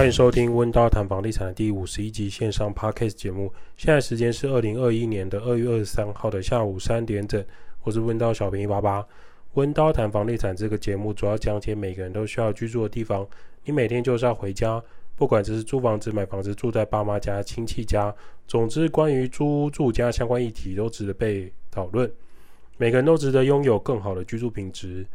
欢迎收听温刀谈房地产的第五十一集线上 Podcast 节目。现在时间是二零二一年的二月二十三号的下午三点整。我是温刀小平一八八。温刀谈房地产这个节目主要讲解每个人都需要居住的地方。你每天就是要回家，不管这是租房子、买房子、住在爸妈家、亲戚家，总之关于租屋住家相关议题都值得被讨论。每个人都值得拥有更好的居住品质。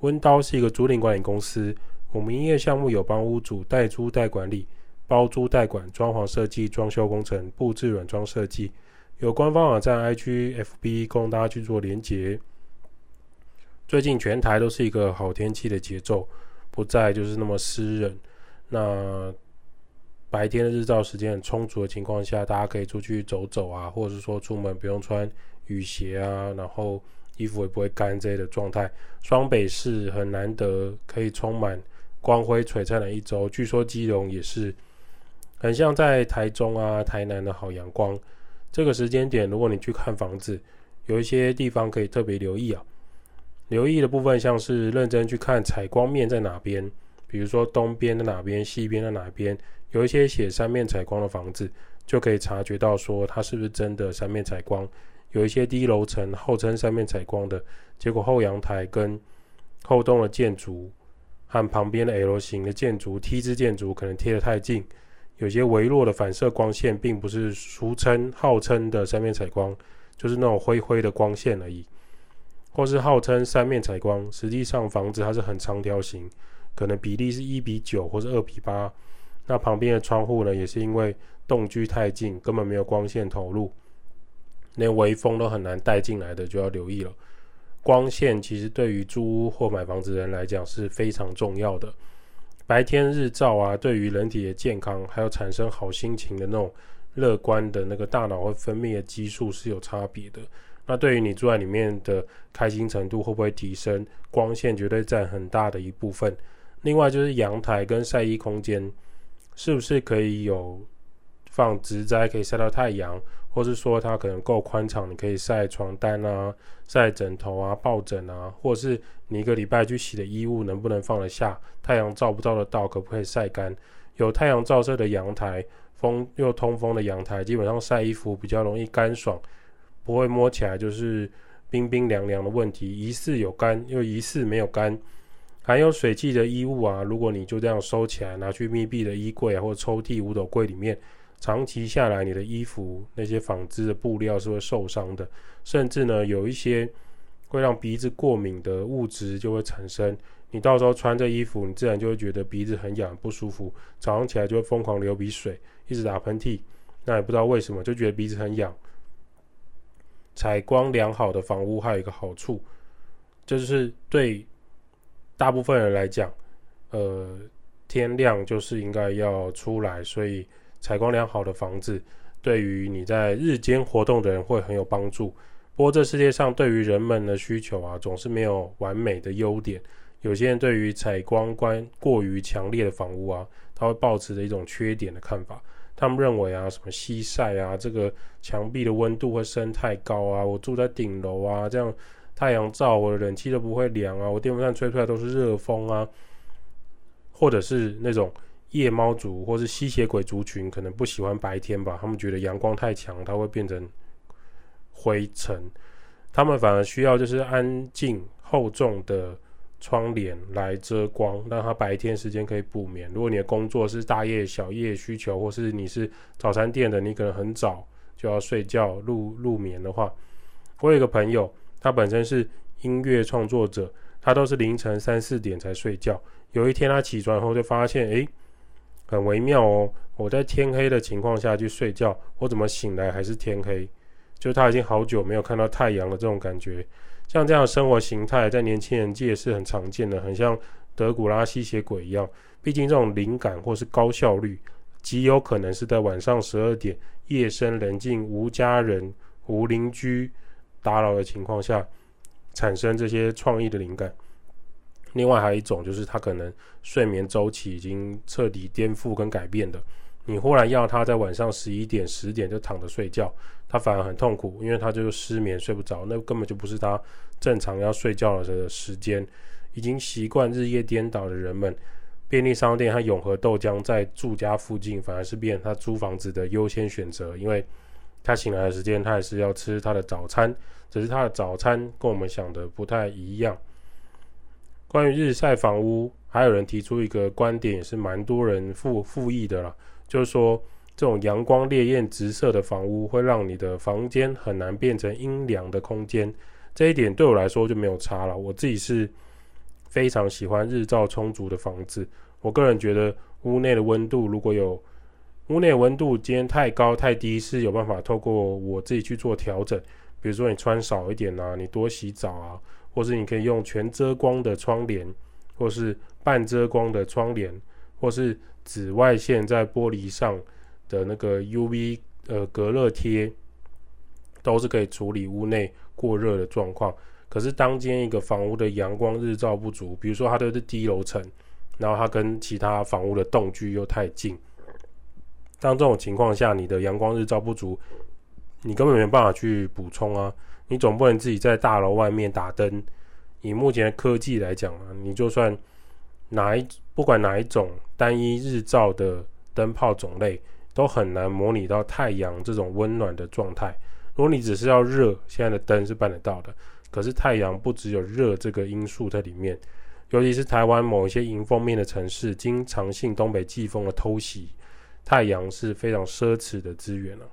温刀是一个租赁管理公司。我们营业项目有帮屋主代租代管理、包租代管、装潢设计、装修工程、布置软装设计，有官方网站 IG、FB 供大家去做连结。最近全台都是一个好天气的节奏，不再就是那么湿冷。那白天的日照时间很充足的情况下，大家可以出去走走啊，或者是说出门不用穿雨鞋啊，然后衣服也不会干这类的状态。双北市很难得可以充满。光辉璀璨的一周，据说基隆也是很像在台中啊、台南的好阳光。这个时间点，如果你去看房子，有一些地方可以特别留意啊。留意的部分像是认真去看采光面在哪边，比如说东边的哪边、西边的哪边，有一些写三面采光的房子，就可以察觉到说它是不是真的三面采光。有一些低楼层号称三面采光的，结果后阳台跟后栋的建筑。和旁边的 L 型的建筑、T 字建筑可能贴得太近，有些微弱的反射光线，并不是俗称号称的三面采光，就是那种灰灰的光线而已，或是号称三面采光，实际上房子它是很长条形，可能比例是一比九或是二比八，那旁边的窗户呢，也是因为栋距太近，根本没有光线投入，连微风都很难带进来的，就要留意了。光线其实对于租屋或买房子的人来讲是非常重要的。白天日照啊，对于人体的健康还有产生好心情的那种乐观的那个大脑会分泌的激素是有差别的。那对于你住在里面的开心程度会不会提升？光线绝对占很大的一部分。另外就是阳台跟晒衣空间是不是可以有放植栽，可以晒到太阳？或是说它可能够宽敞，你可以晒床单啊、晒枕头啊、抱枕啊，或是你一个礼拜去洗的衣物能不能放得下？太阳照不照得到？可不可以晒干？有太阳照射的阳台，风又通风的阳台，基本上晒衣服比较容易干爽，不会摸起来就是冰冰凉凉的问题。疑似有干，又疑似没有干。含有水汽的衣物啊，如果你就这样收起来，拿去密闭的衣柜啊，或抽屉、五斗柜里面。长期下来，你的衣服那些纺织的布料是会受伤的，甚至呢，有一些会让鼻子过敏的物质就会产生。你到时候穿这衣服，你自然就会觉得鼻子很痒不舒服，早上起来就会疯狂流鼻水，一直打喷嚏，那也不知道为什么就觉得鼻子很痒。采光良好的房屋还有一个好处，就是对大部分人来讲，呃，天亮就是应该要出来，所以。采光良好的房子，对于你在日间活动的人会很有帮助。不过，这世界上对于人们的需求啊，总是没有完美的优点。有些人对于采光观过于强烈的房屋啊，他会抱持着一种缺点的看法。他们认为啊，什么西晒啊，这个墙壁的温度会升太高啊，我住在顶楼啊，这样太阳照我的冷气都不会凉啊，我电风扇吹出来都是热风啊，或者是那种。夜猫族或是吸血鬼族群可能不喜欢白天吧，他们觉得阳光太强，它会变成灰尘。他们反而需要就是安静厚重的窗帘来遮光，让他白天时间可以补眠。如果你的工作是大夜小夜需求，或是你是早餐店的，你可能很早就要睡觉入入眠的话，我有一个朋友，他本身是音乐创作者，他都是凌晨三四点才睡觉。有一天他起床后就发现，诶。很微妙哦，我在天黑的情况下去睡觉，我怎么醒来还是天黑？就他已经好久没有看到太阳了，这种感觉。像这样生活形态，在年轻人界是很常见的，很像德古拉吸血鬼一样。毕竟这种灵感或是高效率，极有可能是在晚上十二点，夜深人静、无家人、无邻居打扰的情况下，产生这些创意的灵感。另外还有一种就是他可能睡眠周期已经彻底颠覆跟改变的，你忽然要他在晚上十一点、十点就躺着睡觉，他反而很痛苦，因为他就失眠睡不着，那根本就不是他正常要睡觉的时间。已经习惯日夜颠倒的人们，便利商店和永和豆浆在住家附近，反而是变他租房子的优先选择，因为他醒来的时间，他还是要吃他的早餐，只是他的早餐跟我们想的不太一样。关于日晒房屋，还有人提出一个观点，也是蛮多人附附议的啦，就是说这种阳光烈焰直射的房屋会让你的房间很难变成阴凉的空间。这一点对我来说就没有差了。我自己是非常喜欢日照充足的房子。我个人觉得屋内的温度如果有屋内温度今天太高太低，是有办法透过我自己去做调整。比如说你穿少一点啊，你多洗澡啊。或是你可以用全遮光的窗帘，或是半遮光的窗帘，或是紫外线在玻璃上的那个 UV 呃隔热贴，都是可以处理屋内过热的状况。可是当今天一个房屋的阳光日照不足，比如说它都是低楼层，然后它跟其他房屋的栋距又太近，当这种情况下，你的阳光日照不足，你根本没办法去补充啊。你总不能自己在大楼外面打灯。以目前的科技来讲啊，你就算哪一不管哪一种单一日照的灯泡种类，都很难模拟到太阳这种温暖的状态。如果你只是要热，现在的灯是办得到的。可是太阳不只有热这个因素在里面，尤其是台湾某一些迎风面的城市，经常性东北季风的偷袭，太阳是非常奢侈的资源了。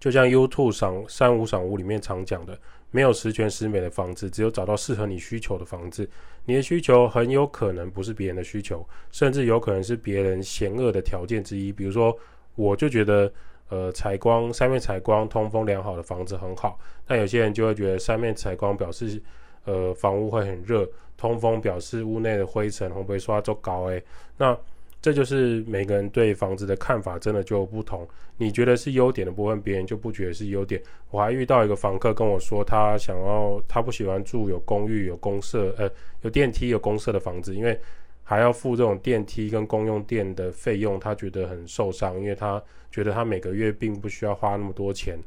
就像 YouTube 赏三五赏屋里面常讲的，没有十全十美的房子，只有找到适合你需求的房子。你的需求很有可能不是别人的需求，甚至有可能是别人嫌恶的条件之一。比如说，我就觉得，呃，采光三面采光、通风良好的房子很好，但有些人就会觉得三面采光表示，呃，房屋会很热，通风表示屋内的灰尘会不会刷就高诶，那。这就是每个人对房子的看法，真的就不同。你觉得是优点的部分，别人就不觉得是优点。我还遇到一个房客跟我说，他想要，他不喜欢住有公寓、有公设、呃，有电梯、有公设的房子，因为还要付这种电梯跟公用电的费用，他觉得很受伤，因为他觉得他每个月并不需要花那么多钱。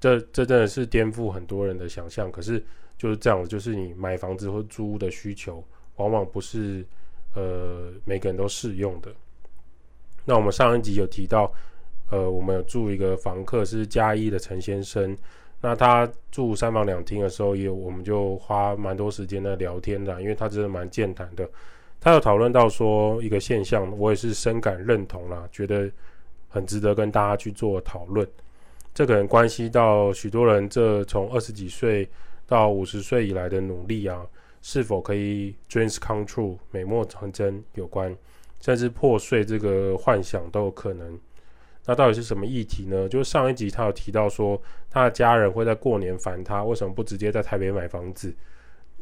这这真的是颠覆很多人的想象。可是就是这样，就是你买房子或租屋的需求，往往不是。呃，每个人都适用的。那我们上一集有提到，呃，我们有住一个房客是嘉义的陈先生，那他住三房两厅的时候，也我们就花蛮多时间在聊天的，因为他真的蛮健谈的。他有讨论到说一个现象，我也是深感认同啦，觉得很值得跟大家去做讨论。这可能关系到许多人这从二十几岁到五十岁以来的努力啊。是否可以 dreams come true 美梦成真有关，甚至破碎这个幻想都有可能。那到底是什么议题呢？就上一集他有提到说，他的家人会在过年烦他，为什么不直接在台北买房子？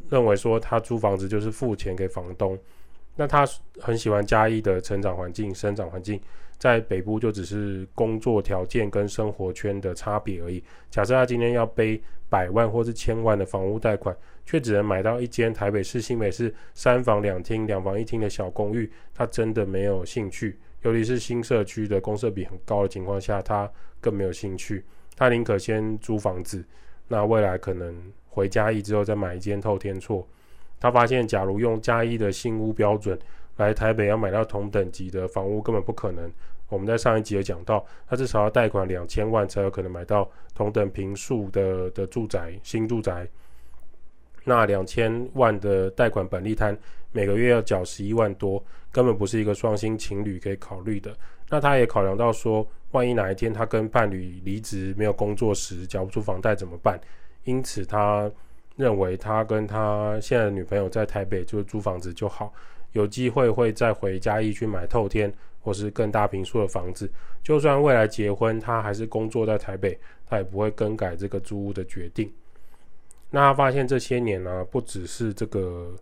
认为说他租房子就是付钱给房东。那他很喜欢嘉义的成长环境、生长环境，在北部就只是工作条件跟生活圈的差别而已。假设他今天要背百万或是千万的房屋贷款。却只能买到一间台北市、新北市三房两厅、两房一厅的小公寓，他真的没有兴趣。尤其是新社区的公设比很高的情况下，他更没有兴趣。他宁可先租房子，那未来可能回嘉义之后再买一间透天厝。他发现，假如用嘉义的新屋标准来台北要买到同等级的房屋，根本不可能。我们在上一集有讲到，他至少要贷款两千万才有可能买到同等坪数的的住宅、新住宅。那两千万的贷款本利摊，每个月要缴十一万多，根本不是一个双薪情侣可以考虑的。那他也考量到说，万一哪一天他跟伴侣离职没有工作时，缴不出房贷怎么办？因此他认为他跟他现在的女朋友在台北就租房子就好，有机会会再回嘉义去买透天或是更大坪数的房子。就算未来结婚，他还是工作在台北，他也不会更改这个租屋的决定。那他发现这些年呢、不只是这个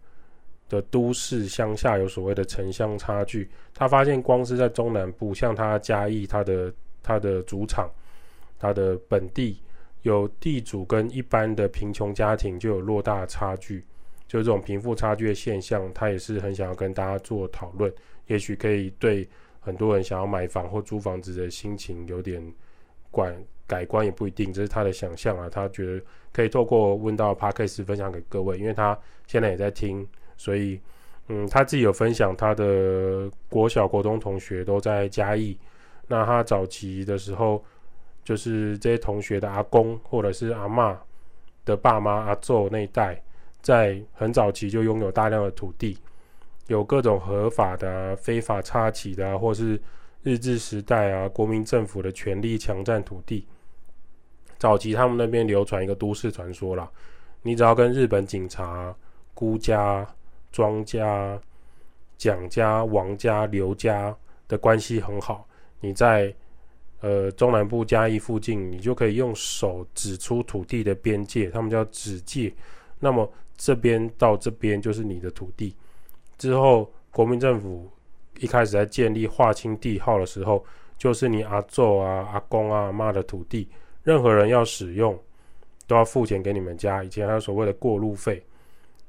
的都市乡下有所谓的城乡差距，他发现光是在中南部，像他嘉义，他的他的主场，他的本地有地主跟一般的贫穷家庭就有偌大的差距，就这种贫富差距的现象，他也是很想要跟大家做讨论，也许可以对很多人想要买房或租房子的心情有点管。改观也不一定，这是他的想象啊。他觉得可以透过问到 Podcast 分享给各位，因为他现在也在听，所以嗯，他自己有分享，他的国小、国中同学都在嘉义。那他早期的时候，就是这些同学的阿公或者是阿嬷的爸妈、阿祖那一代，在很早期就拥有大量的土地，有各种合法的、非法插旗的、或是日治时代啊，国民政府的权力强占土地。早期他们那边流传一个都市传说啦，你只要跟日本警察、辜家。庄家、蒋家、王家、刘家的关系很好，你在呃中南部嘉义附近，你就可以用手指出土地的边界，他们叫指界。那么这边到这边就是你的土地。之后国民政府一开始在建立划清地号的时候，就是你阿祖啊、阿公啊、阿妈的土地，任何人要使用都要付钱给你们家。以前还有所谓的过路费。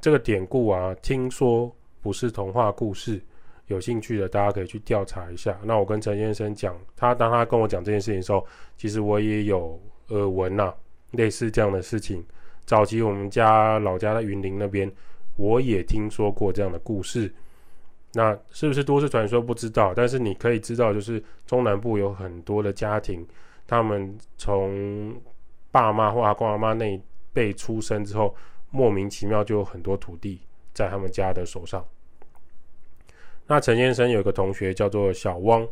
这个典故啊，听说不是童话故事，有兴趣的大家可以去调查一下。那我跟陈先生讲，他当他跟我讲这件事情的时候，其实我也有耳闻呐，类似这样的事情。早期我们家老家在云林那边，我也听说过这样的故事。那是不是都市传说不知道，但是你可以知道，就是中南部有很多的家庭，他们从爸妈或阿公阿妈那一辈出生之后。莫名其妙就有很多土地在他们家的手上。那陈先生有个同学叫做小汪，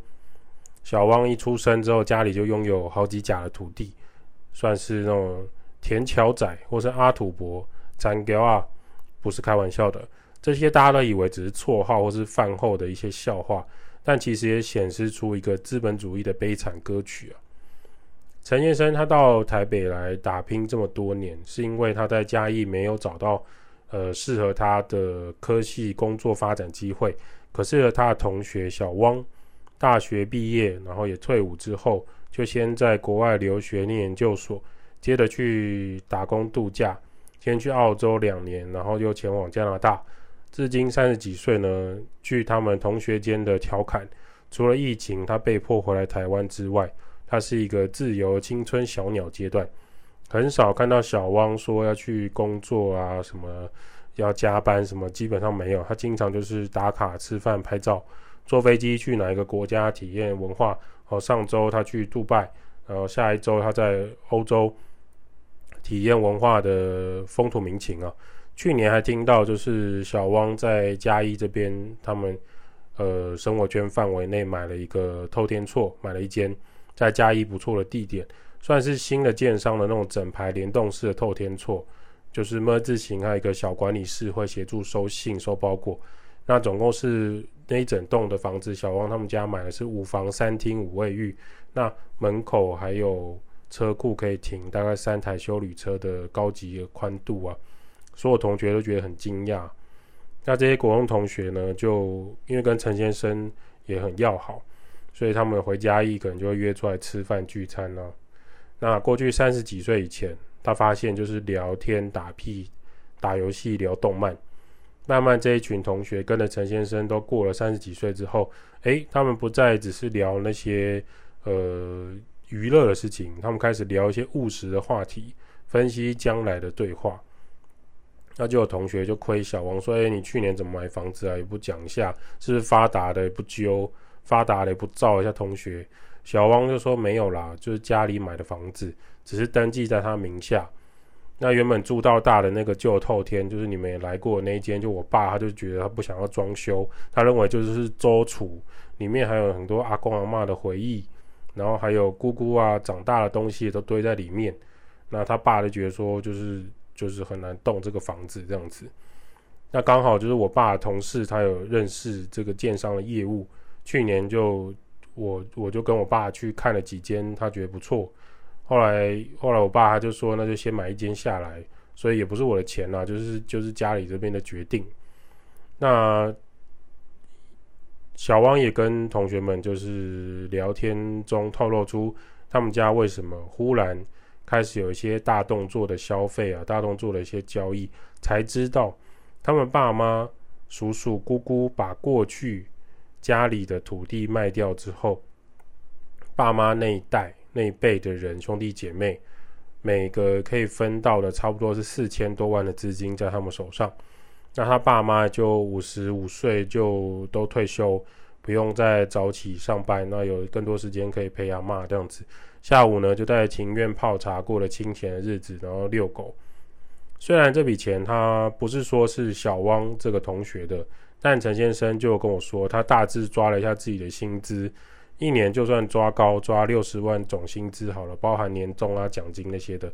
小汪一出生之后家里就拥有好几甲的土地，算是那种田侨仔或是阿土伯、残雕啊，不是开玩笑的。这些大家都以为只是绰号或是饭后的一些笑话，但其实也显示出一个资本主义的悲惨歌曲啊。陈先生他到台北来打拼这么多年，是因为他在嘉义没有找到呃适合他的科系工作发展机会。可是他的同学小汪大学毕业，然后也退伍之后，就先在国外留学念研究所，接着去打工度假，先去澳洲两年，然后又前往加拿大。至今三十几岁呢，据他们同学间的调侃，除了疫情他被迫回来台湾之外，他是一个自由青春小鸟阶段，很少看到小汪说要去工作啊，什么要加班什么，基本上没有。他经常就是打卡、吃饭、拍照，坐飞机去哪一个国家体验文化。哦，上周他去杜拜，然后下一周他在欧洲体验文化的风土民情啊。去年还听到就是小汪在嘉义这边，他们呃生活圈范围内买了一个透天厝，买了一间。在嘉义不错的地点，算是新的建商的那种整排联动式的透天厝，就是么字形，还有一个小管理室会协助收信、收包裹。那总共是那一整栋的房子，小汪他们家买的是五房三厅五卫浴，那门口还有车库可以停大概三台修旅车的高级的宽度啊，所有同学都觉得很惊讶。那这些国中同学呢，就因为跟陈先生也很要好。所以他们回家一可能就会约出来吃饭聚餐了。那过去三十几岁以前，他发现就是聊天、打屁、打游戏、聊动漫。慢慢这一群同学跟着陈先生都过了三十几岁之后，诶，他们不再只是聊那些呃娱乐的事情，他们开始聊一些务实的话题，分析将来的对话。那就有同学就亏小王说：“诶，你去年怎么买房子啊？也不讲一下，是不是发达的也不揪。”发达了也不照一下同学，小汪就说没有啦，就是家里买的房子，只是登记在他名下。那原本住到大的那个旧透天，就是你们也来过的那一间，就我爸他就觉得他不想要装修，他认为就是周厨，里面还有很多阿公阿嬷的回忆，然后还有姑姑啊长大的东西都堆在里面。那他爸就觉得说，就是就是很难动这个房子这样子。那刚好就是我爸的同事，他有认识这个建商的业务。去年就我我就跟我爸去看了几间，他觉得不错。后来后来我爸他就说，那就先买一间下来，所以也不是我的钱啦，就是就是家里这边的决定。那小汪也跟同学们就是聊天中透露出，他们家为什么忽然开始有一些大动作的消费啊，大动作的一些交易，才知道他们爸妈、叔叔、姑姑把过去。家里的土地卖掉之后，爸妈那一代那一辈的人兄弟姐妹，每个可以分到的差不多是四千多万的资金在他们手上。那他爸妈就五十五岁就都退休，不用再早起上班，那有更多时间可以陪阿嬷这样子。下午呢，就在庭院泡茶，过了清闲的日子，然后遛狗。虽然这笔钱他不是说是小汪这个同学的，但陈先生就跟我说，他大致抓了一下自己的薪资，一年就算抓高抓六十万总薪资好了，包含年终啊、奖金那些的。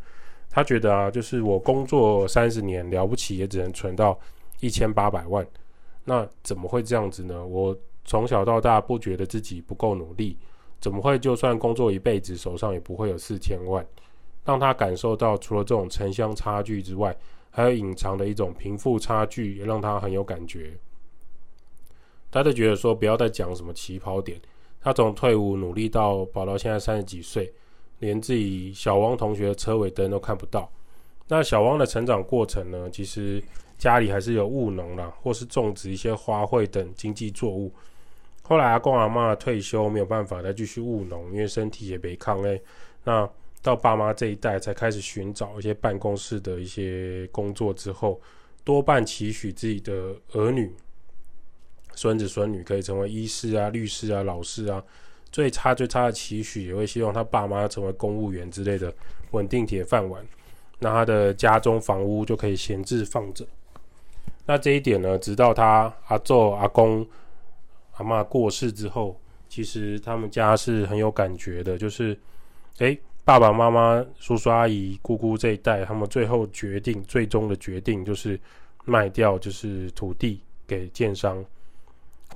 他觉得啊，就是我工作三十年了不起，也只能存到。一千八百万，那怎么会这样子呢？我从小到大不觉得自己不够努力，怎么会就算工作一辈子，手上也不会有四千万？让他感受到除了这种城乡差距之外，还有隐藏的一种贫富差距，也让他很有感觉。他就觉得说，不要再讲什么起跑点，他从退伍努力到跑到现在三十几岁，连自己小汪同学的车尾灯都看不到。那小汪的成长过程呢？其实。家里还是有务农啦，或是种植一些花卉等经济作物。后来阿公阿妈退休，没有办法再继续务农，因为身体也没抗诶。那到爸妈这一代才开始寻找一些办公室的一些工作之后，多半期许自己的儿女、孙子孙女可以成为医师啊、律师啊、老师啊。最差最差的期许，也会希望他爸妈成为公务员之类的稳定铁饭碗，那他的家中房屋就可以闲置放着。那这一点呢，直到他阿祖、阿公、阿妈过世之后，其实他们家是很有感觉的。就是，诶，爸爸妈妈、叔叔阿姨、姑姑这一代，他们最后决定、最终的决定就是卖掉，就是土地给建商，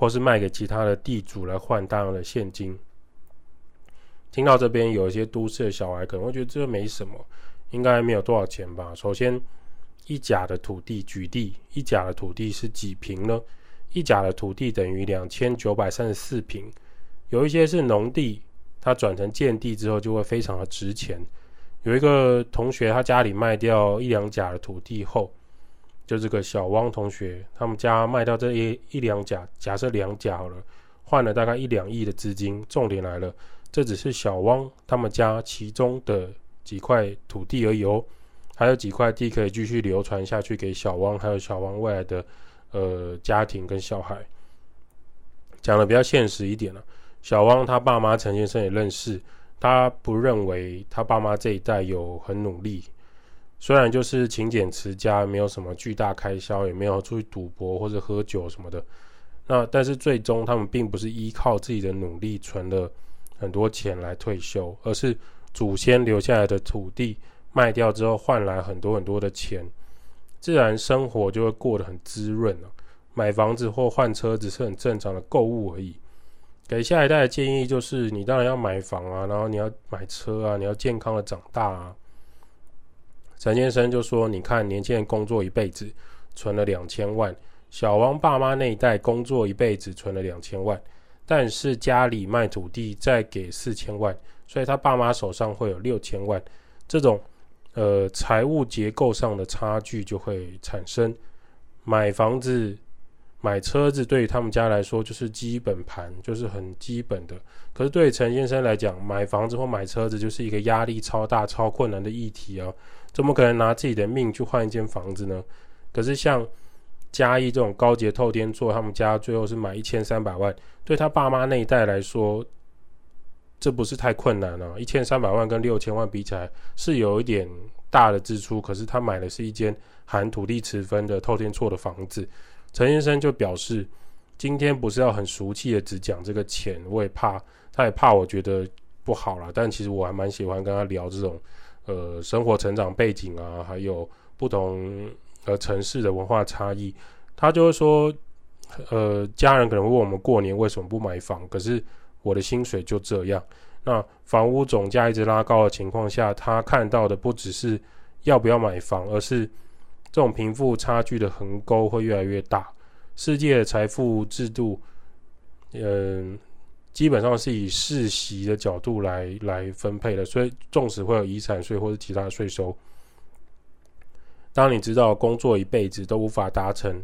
或是卖给其他的地主来换大量的现金。听到这边，有一些都市的小孩可能会觉得这没什么，应该没有多少钱吧。首先。一甲的土地，举地一甲的土地是几平呢？一甲的土地等于两千九百三十四平。有一些是农地，它转成建地之后就会非常的值钱。有一个同学，他家里卖掉一两甲的土地后，就这个小汪同学，他们家卖掉这一一两甲，假设两甲好了，换了大概一两亿的资金。重点来了，这只是小汪他们家其中的几块土地而已哦。还有几块地可以继续流传下去，给小汪，还有小汪未来的呃家庭跟小孩。讲的比较现实一点了，啊，小汪他爸妈陈先生也认识，他不认为他爸妈这一代有很努力，虽然就是勤俭持家，没有什么巨大开销，也没有出去赌博或者喝酒什么的。那但是最终他们并不是依靠自己的努力存了很多钱来退休，而是祖先留下来的土地。卖掉之后换来很多很多的钱，自然生活就会过得很滋润了。买房子或换车子是很正常的购物而已。给下一代的建议就是：你当然要买房啊，然后你要买车啊，你要健康的长大啊。陈先生就说：“你看，年轻人工作一辈子存了两千万，小王爸妈那一代工作一辈子存了两千万，但是家里卖土地再给四千万，所以他爸妈手上会有六千万。这种。”呃，财务结构上的差距就会产生。买房子、买车子，对于他们家来说就是基本盘，就是很基本的。可是对陈先生来讲，买房子或买车子就是一个压力超大、超困难的议题啊！怎么可能拿自己的命去换一间房子呢？可是像嘉义这种高捷透天厝，他们家最后是买一千三百万，对他爸妈那一代来说。这不是太困难了，一千三百万跟六千万比起来是有一点大的支出，可是他买的是一间含土地持分的透天厝的房子。陈先生就表示，今天不是要很俗气的只讲这个钱，我也怕，他也怕我觉得不好了。但其实我还蛮喜欢跟他聊这种，呃，生活成长背景啊，还有不同呃城市的文化差异。他就会说，呃，家人可能会问我们过年为什么不买房，可是。我的薪水就这样，那房屋总价一直拉高的情况下，他看到的不只是要不要买房，而是这种贫富差距的横沟会越来越大。世界的财富制度，嗯，基本上是以世袭的角度来来分配的，所以纵使会有遗产税或者其他税收，当你知道工作一辈子都无法达成。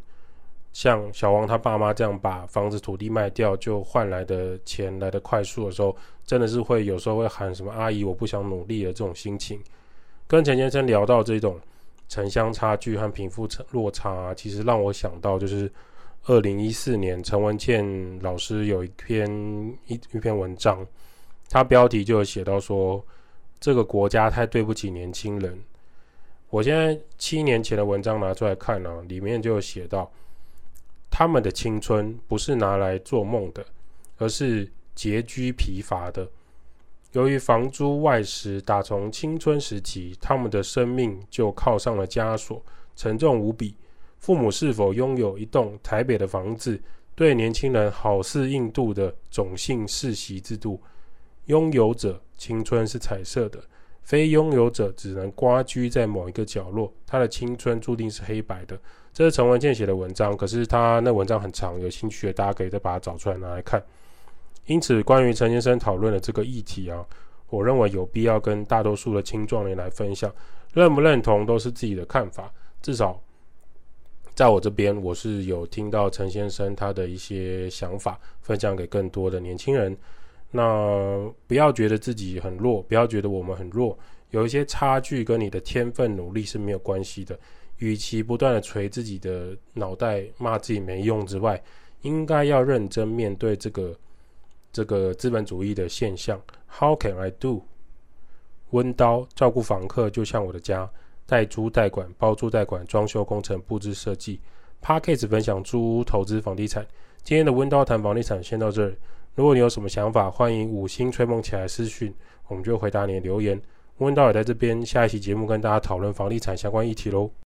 像小王他爸妈这样把房子土地卖掉就换来的钱来的快速的时候，真的是会有时候会喊什么阿姨我不想努力的这种心情。跟陈先生聊到这种城乡差距和贫富落差啊，其实让我想到就是二零一四年陈文茜老师有一篇一一篇文章，他标题就有写到说，这个国家太对不起年轻人。我现在七年前的文章拿出来看呢、啊，里面就有写到，他们的青春不是拿来做梦的，而是拮据疲乏的。由于房租外食，打从青春时期，他们的生命就靠上了枷锁，沉重无比。父母是否拥有一栋台北的房子，对年轻人好似印度的种姓世袭制度，拥有者青春是彩色的，非拥有者只能蜗居在某一个角落，他的青春注定是黑白的。这是陈文健写的文章，可是他那文章很长，有兴趣的大家可以再把它找出来拿来看。因此，关于陈先生讨论的这个议题啊，我认为有必要跟大多数的青壮年来分享，认不认同都是自己的看法。至少在我这边，我是有听到陈先生他的一些想法，分享给更多的年轻人。那不要觉得自己很弱，不要觉得我们很弱，有一些差距跟你的天分努力是没有关系的。与其不断的捶自己的脑袋，骂自己没用之外，应该要认真面对这个。这个资本主义的现象，How can I do？温刀照顾房客就像我的家，代租代管、包租代管、装修工程、布置设计。Podcast 分享租屋投资房地产。今天的温刀谈房地产先到这儿。如果你有什么想法，欢迎五星吹捧起来私讯，我们就回答你的留言。温刀也在这边，下一期节目跟大家讨论房地产相关议题喽。